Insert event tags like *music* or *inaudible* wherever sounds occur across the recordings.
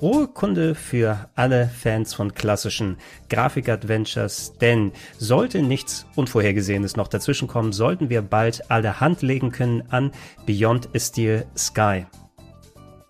frohe Kunde für alle Fans von klassischen Grafik-Adventures, denn sollte nichts Unvorhergesehenes noch dazwischenkommen, sollten wir bald alle Hand legen können an Beyond a Steel Sky.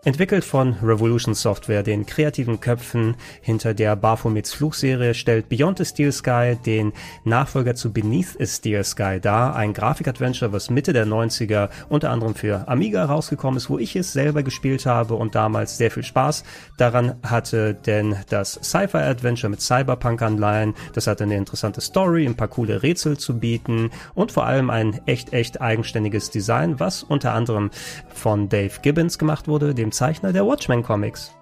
Entwickelt von Revolution Software, den kreativen Köpfen hinter der Baphomets Fluchserie, stellt Beyond the Steel Sky den Nachfolger zu Beneath the Steel Sky dar, ein Grafik-Adventure, was Mitte der 90er unter anderem für Amiga rausgekommen ist, wo ich es selber gespielt habe und damals sehr viel Spaß daran hatte, denn das Sci-Fi-Adventure mit Cyberpunk-Anleihen, das hatte eine interessante Story, ein paar coole Rätsel zu bieten und vor allem ein echt, echt eigenständiges Design, was unter anderem von Dave Gibbons gemacht wurde, dem dem Zeichner der Watchmen Comics.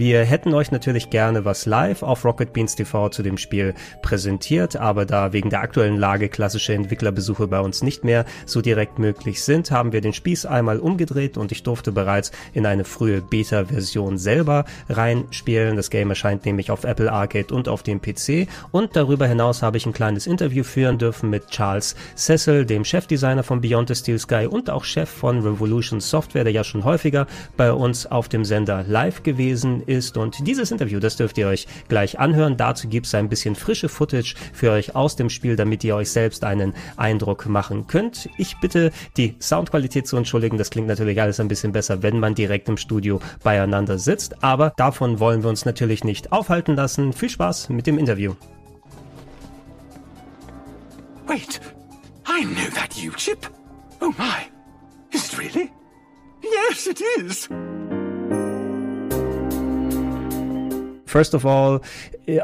Wir hätten euch natürlich gerne was live auf Rocket Beans TV zu dem Spiel präsentiert, aber da wegen der aktuellen Lage klassische Entwicklerbesuche bei uns nicht mehr so direkt möglich sind, haben wir den Spieß einmal umgedreht und ich durfte bereits in eine frühe Beta-Version selber reinspielen. Das Game erscheint nämlich auf Apple Arcade und auf dem PC und darüber hinaus habe ich ein kleines Interview führen dürfen mit Charles Cecil, dem Chefdesigner von Beyond the Steel Sky und auch Chef von Revolution Software, der ja schon häufiger bei uns auf dem Sender live gewesen ist. Und dieses Interview, das dürft ihr euch gleich anhören. Dazu gibt es ein bisschen frische Footage für euch aus dem Spiel, damit ihr euch selbst einen Eindruck machen könnt. Ich bitte die Soundqualität zu entschuldigen. Das klingt natürlich alles ein bisschen besser, wenn man direkt im Studio beieinander sitzt. Aber davon wollen wir uns natürlich nicht aufhalten lassen. Viel Spaß mit dem Interview. Wait, I know that U-chip. Oh my, is it really? Yes, it is. First of all,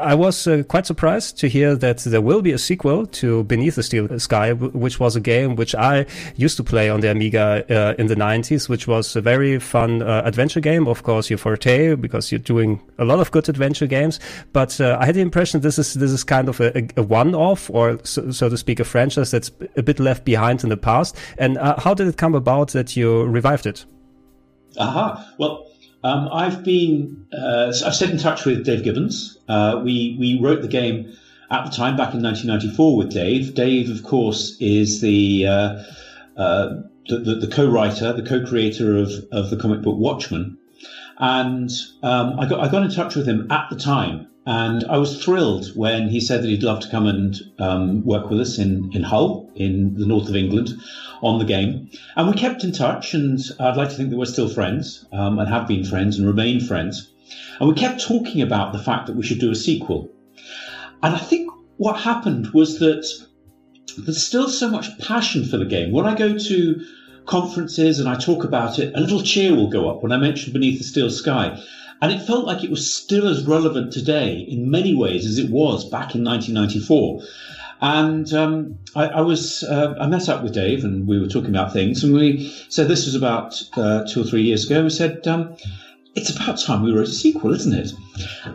I was uh, quite surprised to hear that there will be a sequel to Beneath the Steel Sky, which was a game which I used to play on the Amiga uh, in the 90s, which was a very fun uh, adventure game. Of course, your forte because you're doing a lot of good adventure games. But uh, I had the impression this is this is kind of a, a one-off, or so, so, to speak, a franchise that's a bit left behind in the past. And uh, how did it come about that you revived it? Aha. Well. Um, I've been uh, I've stayed in touch with Dave Gibbons. Uh, we we wrote the game at the time back in 1994 with Dave. Dave, of course, is the uh, uh, the, the, the, co-writer, the co-creator of, of the comic book Watchmen, and um, I got I got in touch with him at the time, and I was thrilled when he said that he'd love to come and um, work with us in in Hull, in the north of England, on the game. And we kept in touch, and I'd like to think that we're still friends um, and have been friends and remain friends. And we kept talking about the fact that we should do a sequel. And I think what happened was that there's still so much passion for the game. When I go to conferences and I talk about it, a little cheer will go up when I mention Beneath the Steel Sky. And it felt like it was still as relevant today in many ways as it was back in 1994. And um, I, I, was uh, I met up with Dave and we were talking about things, and we said this was about uh, two or three years ago. We said um, it's about time we wrote a sequel, isn't it?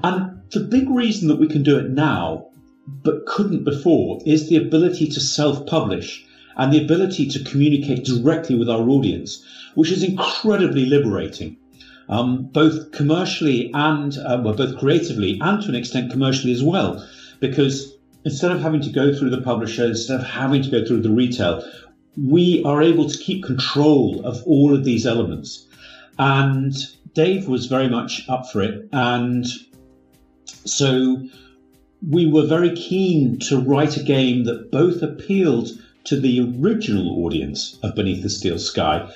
And the big reason that we can do it now, but couldn't before, is the ability to self-publish and the ability to communicate directly with our audience, which is incredibly liberating. Um, both commercially and uh, well, both creatively and to an extent commercially as well, because instead of having to go through the publisher, instead of having to go through the retail, we are able to keep control of all of these elements. And Dave was very much up for it. And so we were very keen to write a game that both appealed to the original audience of Beneath the Steel Sky,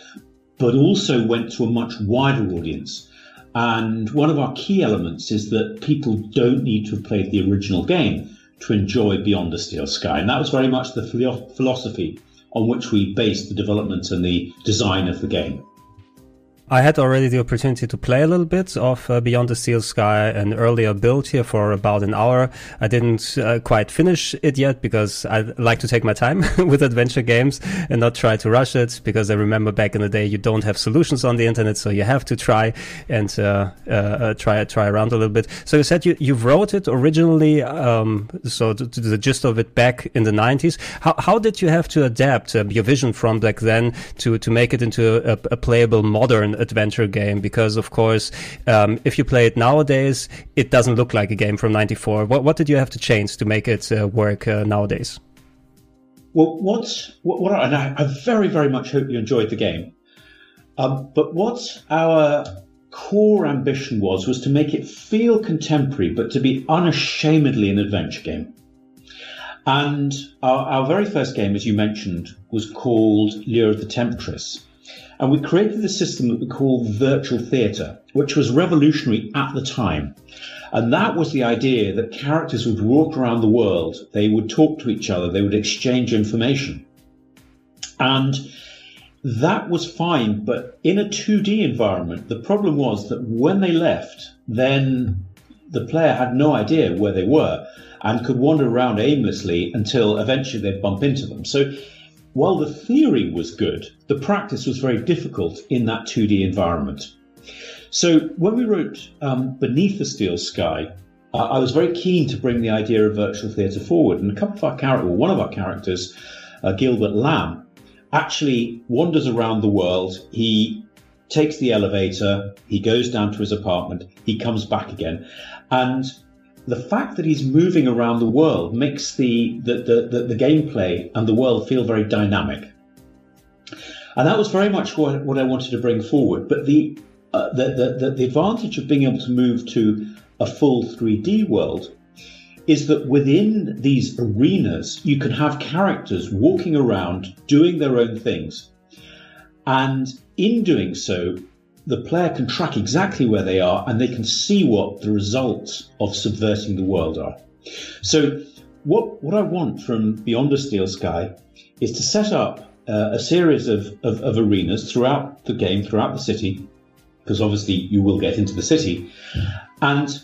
but also went to a much wider audience. And one of our key elements is that people don't need to have played the original game to enjoy Beyond the Steel Sky. And that was very much the philosophy on which we based the development and the design of the game. I had already the opportunity to play a little bit of uh, Beyond the Steel Sky, an earlier build here for about an hour. I didn't uh, quite finish it yet because I like to take my time *laughs* with adventure games and not try to rush it because I remember back in the day you don't have solutions on the internet, so you have to try and uh, uh, uh try try around a little bit. So you said you, you wrote it originally, um, so to, to, the gist of it back in the 90s. How, how did you have to adapt uh, your vision from back then to, to make it into a, a playable modern adventure game because, of course, um, if you play it nowadays, it doesn't look like a game from '94. What, what did you have to change to make it uh, work uh, nowadays? Well, what, what, what I, I, very, very much hope you enjoyed the game. Um, but what our core ambition was was to make it feel contemporary, but to be unashamedly an adventure game. And our, our very first game, as you mentioned, was called Lure of the Temptress. And we created a system that we call virtual theatre, which was revolutionary at the time. And that was the idea that characters would walk around the world, they would talk to each other, they would exchange information. And that was fine, but in a 2D environment, the problem was that when they left, then the player had no idea where they were and could wander around aimlessly until eventually they'd bump into them. So while the theory was good, the practice was very difficult in that 2D environment. So when we wrote um, Beneath the Steel Sky, uh, I was very keen to bring the idea of virtual theatre forward, and a couple of our characters, one of our characters, uh, Gilbert Lamb, actually wanders around the world. He takes the elevator, he goes down to his apartment, he comes back again, and the fact that he's moving around the world makes the, the, the, the, the gameplay and the world feel very dynamic. And that was very much what, what I wanted to bring forward. But the, uh, the, the, the advantage of being able to move to a full 3D world is that within these arenas, you can have characters walking around doing their own things. And in doing so, the player can track exactly where they are and they can see what the results of subverting the world are. So, what, what I want from Beyond a Steel Sky is to set up uh, a series of, of, of, arenas throughout the game, throughout the city, because obviously you will get into the city, and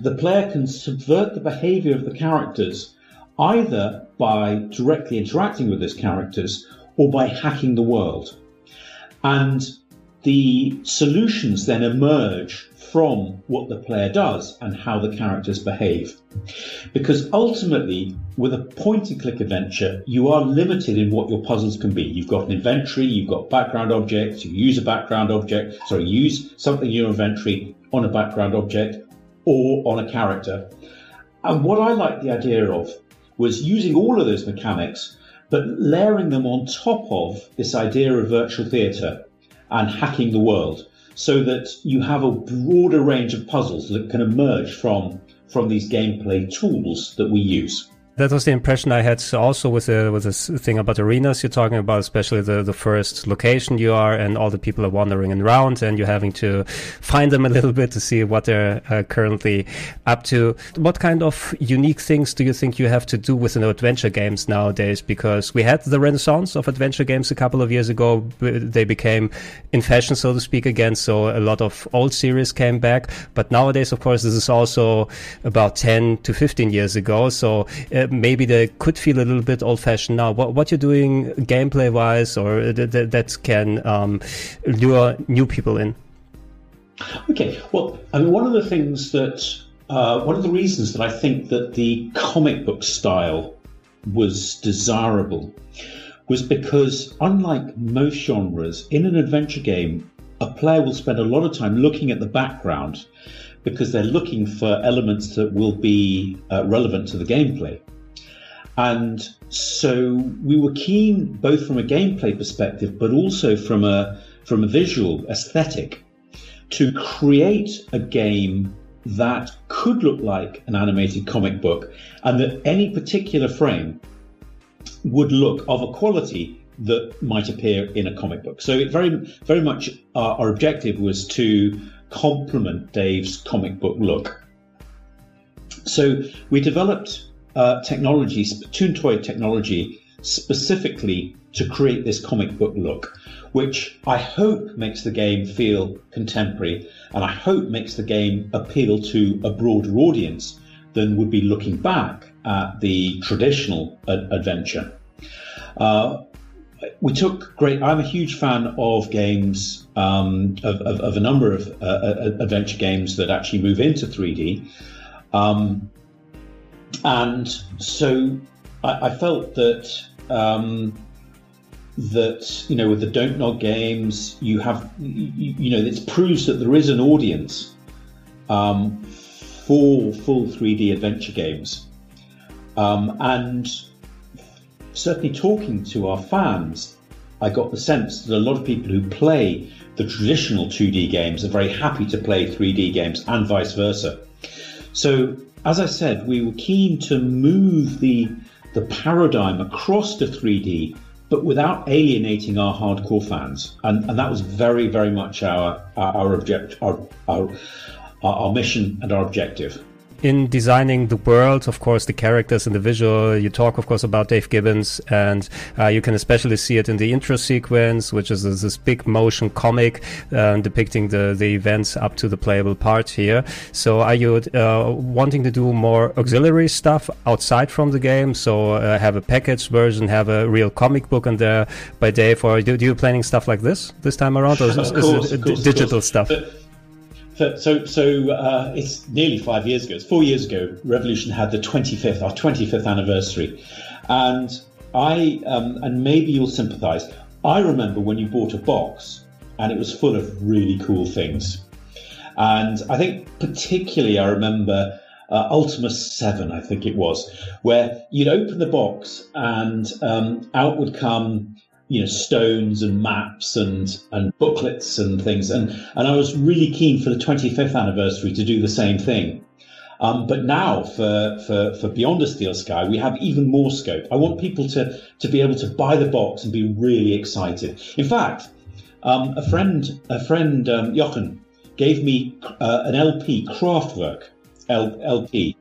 the player can subvert the behavior of the characters either by directly interacting with those characters or by hacking the world. And the solutions then emerge from what the player does and how the characters behave. Because ultimately, with a point and click adventure, you are limited in what your puzzles can be. You've got an inventory, you've got background objects, you use a background object, sorry, use something in your inventory on a background object or on a character. And what I liked the idea of was using all of those mechanics, but layering them on top of this idea of virtual theatre and hacking the world so that you have a broader range of puzzles that can emerge from from these gameplay tools that we use that was the impression I had also with the with this thing about arenas you're talking about, especially the the first location you are, and all the people are wandering around, and you're having to find them a little bit to see what they're uh, currently up to. What kind of unique things do you think you have to do with an adventure games nowadays? Because we had the renaissance of adventure games a couple of years ago; they became in fashion, so to speak, again. So a lot of old series came back, but nowadays, of course, this is also about 10 to 15 years ago. So uh, maybe they could feel a little bit old fashioned now. What, what you're doing gameplay wise or th- th- that can um, lure new people in? Okay, well, I mean, one of the things that, uh, one of the reasons that I think that the comic book style was desirable was because, unlike most genres, in an adventure game, a player will spend a lot of time looking at the background because they're looking for elements that will be uh, relevant to the gameplay. And so we were keen, both from a gameplay perspective, but also from a from a visual aesthetic, to create a game that could look like an animated comic book, and that any particular frame would look of a quality that might appear in a comic book. So it very very much our, our objective was to complement Dave's comic book look. So we developed uh, technology, Toon Toy technology, specifically to create this comic book look, which I hope makes the game feel contemporary and I hope makes the game appeal to a broader audience than would be looking back at the traditional ad- adventure. Uh, we took great. I'm a huge fan of games, um, of, of, of, a number of uh, uh adventure games that actually move into 3D. Um, and so I, I felt that um, that you know with the Don't Nod games, you have you, you know it proves that there is an audience um, for full 3D adventure games, um, and certainly talking to our fans, I got the sense that a lot of people who play the traditional 2D games are very happy to play 3D games and vice versa. So, as I said, we were keen to move the the paradigm across to 3D, but without alienating our hardcore fans, and, and that was very, very much our our, object our, our our mission and our objective in designing the world, of course, the characters and the visual, you talk, of course, about Dave Gibbons, and uh, you can especially see it in the intro sequence, which is this big motion comic uh, depicting the, the events up to the playable part here. So, are you uh, wanting to do more auxiliary stuff outside from the game? So, uh, have a packaged version, have a real comic book on there by Dave, or do, do you planning stuff like this this time around, or is, course, it course, digital stuff? But so, so uh, it's nearly five years ago. It's four years ago. Revolution had the 25th, our 25th anniversary, and I um, and maybe you'll sympathise. I remember when you bought a box and it was full of really cool things, and I think particularly I remember uh, Ultima 7, I think it was, where you'd open the box and um, out would come you know stones and maps and and booklets and things. And and I was really keen for the 25th anniversary to do the same thing. Um, but now for, for for beyond a steel sky we have even more scope. I want people to to be able to buy the box and be really excited. In fact um, a friend a friend um, Jochen gave me uh, an LP Kraftwerk L- LP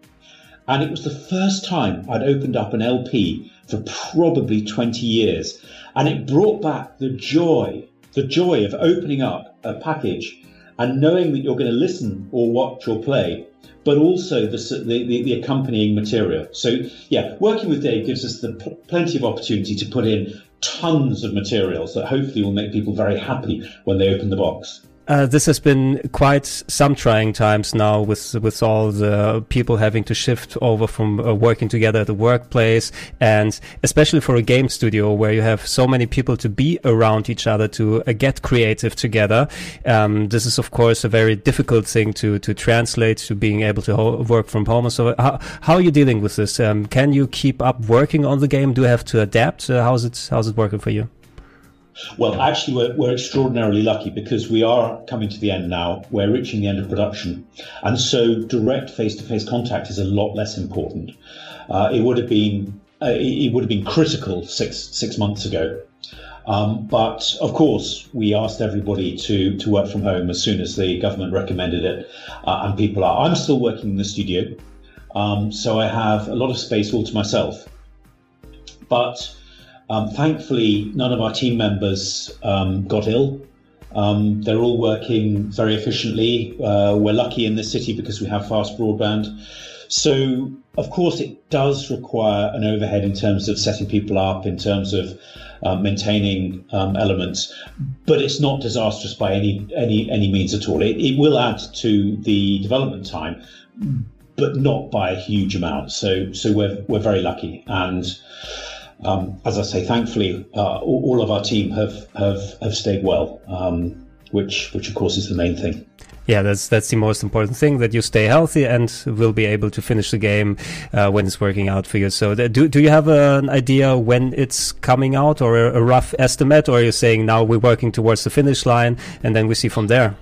and it was the first time I'd opened up an LP for probably 20 years and it brought back the joy, the joy of opening up a package and knowing that you're going to listen or watch or play, but also the, the, the accompanying material. So, yeah, working with Dave gives us the plenty of opportunity to put in tons of materials that hopefully will make people very happy when they open the box. Uh, this has been quite some trying times now with with all the people having to shift over from uh, working together at the workplace and especially for a game studio where you have so many people to be around each other to uh, get creative together. Um, this is of course a very difficult thing to to translate to being able to work from home. So how, how are you dealing with this? Um, can you keep up working on the game? Do you have to adapt? Uh, how's it how's it working for you? Well, actually, we're, we're, extraordinarily lucky because we are coming to the end now. We're reaching the end of production. And so direct face to face contact is a lot less important. Uh, it would have been uh, it would have been critical six six months ago. Um, but of course, we asked everybody to, to work from home as soon as the government recommended it, uh, and people are. I'm still working in the studio, um, so I have a lot of space all to myself. But um, thankfully, none of our team members um, got ill. Um, they're all working very efficiently. Uh, we're lucky in this city because we have fast broadband. So, of course, it does require an overhead in terms of setting people up, in terms of uh, maintaining um, elements, but it's not disastrous by any any any means at all. It, it will add to the development time, but not by a huge amount. So, so we're we're very lucky and. Um, as I say, thankfully, uh, all, all, of our team have have, have stayed well, um, which which of course is the main thing. Yeah, that's that's the most important thing that you stay healthy and will be able to finish the game uh, when it's working out for you. So, do do you have an idea when it's coming out, or a, a rough estimate, or are you saying now we're working towards the finish line and then we see from there?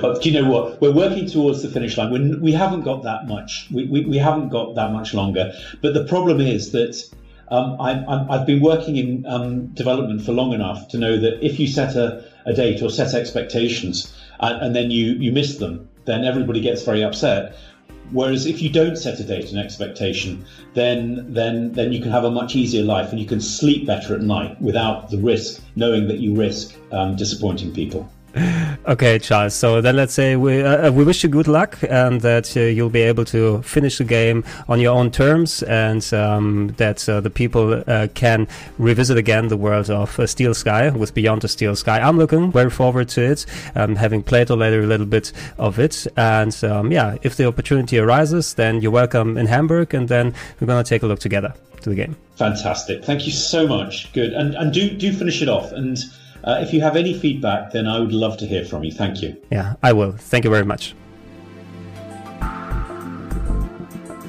But do you know what? We're working towards the finish line. We're, we haven't got that much. We, we, we haven't got that much longer. But the problem is that um, i have been working in um, development for long enough to know that if you set a, a date or set expectations and, and, then you, you miss them, then everybody gets very upset. Whereas if you don't set a date and expectation, then then then you can have a much easier life and you can sleep better at night without the risk, knowing that you risk um, disappointing people. Okay, Charles. So then let's say we uh, uh, we wish you good luck and that uh, you'll be able to finish the game on your own terms and um, that uh, the people uh, can revisit again the world of uh, Steel Sky with Beyond the Steel Sky. I'm looking very forward to it, um, having played already a little bit of it. And um, yeah, if the opportunity arises, then you're welcome in Hamburg and then we're going to take a look together to the game. Fantastic. Thank you so much. Good. And, and do, do finish it off. And uh, if you have any feedback, then I would love to hear from you. Thank you. Yeah, I will. Thank you very much.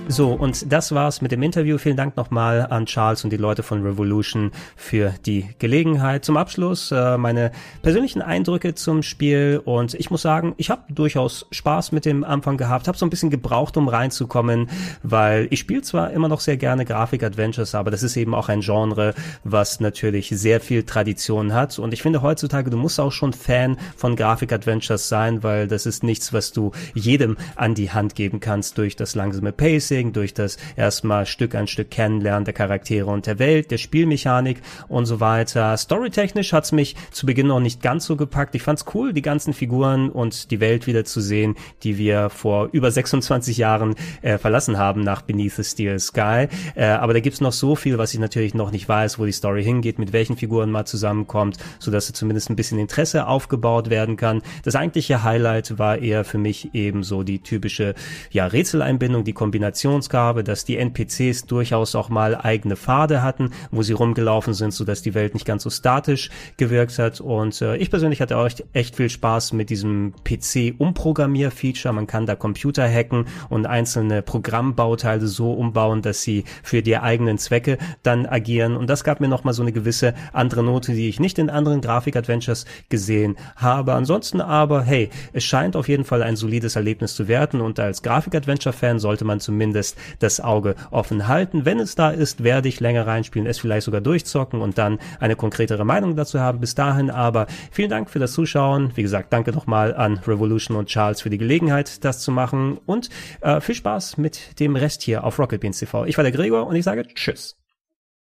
So, und das war's mit dem Interview. Vielen Dank nochmal an Charles und die Leute von Revolution für die Gelegenheit. Zum Abschluss äh, meine persönlichen Eindrücke zum Spiel und ich muss sagen, ich habe durchaus Spaß mit dem Anfang gehabt, habe so ein bisschen gebraucht, um reinzukommen, weil ich spiele zwar immer noch sehr gerne Grafik-Adventures, aber das ist eben auch ein Genre, was natürlich sehr viel Tradition hat und ich finde heutzutage, du musst auch schon Fan von Grafik-Adventures sein, weil das ist nichts, was du jedem an die Hand geben kannst durch das langsame Pacing Pacing, durch das erstmal Stück an Stück Kennenlernen der Charaktere und der Welt, der Spielmechanik und so weiter. Storytechnisch hat's mich zu Beginn noch nicht ganz so gepackt. Ich fand's cool, die ganzen Figuren und die Welt wieder zu sehen, die wir vor über 26 Jahren äh, verlassen haben nach Beneath the Steel Sky. Äh, aber da gibt's noch so viel, was ich natürlich noch nicht weiß, wo die Story hingeht, mit welchen Figuren mal zusammenkommt, so dass zumindest ein bisschen Interesse aufgebaut werden kann. Das eigentliche Highlight war eher für mich eben so die typische ja, Rätseleinbindung, die Kombination Navigationsgabe, dass die NPCs durchaus auch mal eigene Pfade hatten, wo sie rumgelaufen sind, so die Welt nicht ganz so statisch gewirkt hat. Und äh, ich persönlich hatte auch echt viel Spaß mit diesem PC-Umprogrammier-Feature. Man kann da Computer hacken und einzelne Programmbauteile so umbauen, dass sie für die eigenen Zwecke dann agieren. Und das gab mir nochmal so eine gewisse andere Note, die ich nicht in anderen Grafik-Adventures gesehen habe. Ansonsten aber, hey, es scheint auf jeden Fall ein solides Erlebnis zu werden und als Grafik-Adventure-Fan sollte man zumindest zumindest das Auge offen halten. Wenn es da ist, werde ich länger reinspielen, es vielleicht sogar durchzocken und dann eine konkretere Meinung dazu haben. Bis dahin aber vielen Dank für das Zuschauen. Wie gesagt, danke nochmal an Revolution und Charles für die Gelegenheit, das zu machen und äh, viel Spaß mit dem Rest hier auf Rocket Beans TV. Ich war der Gregor und ich sage Tschüss.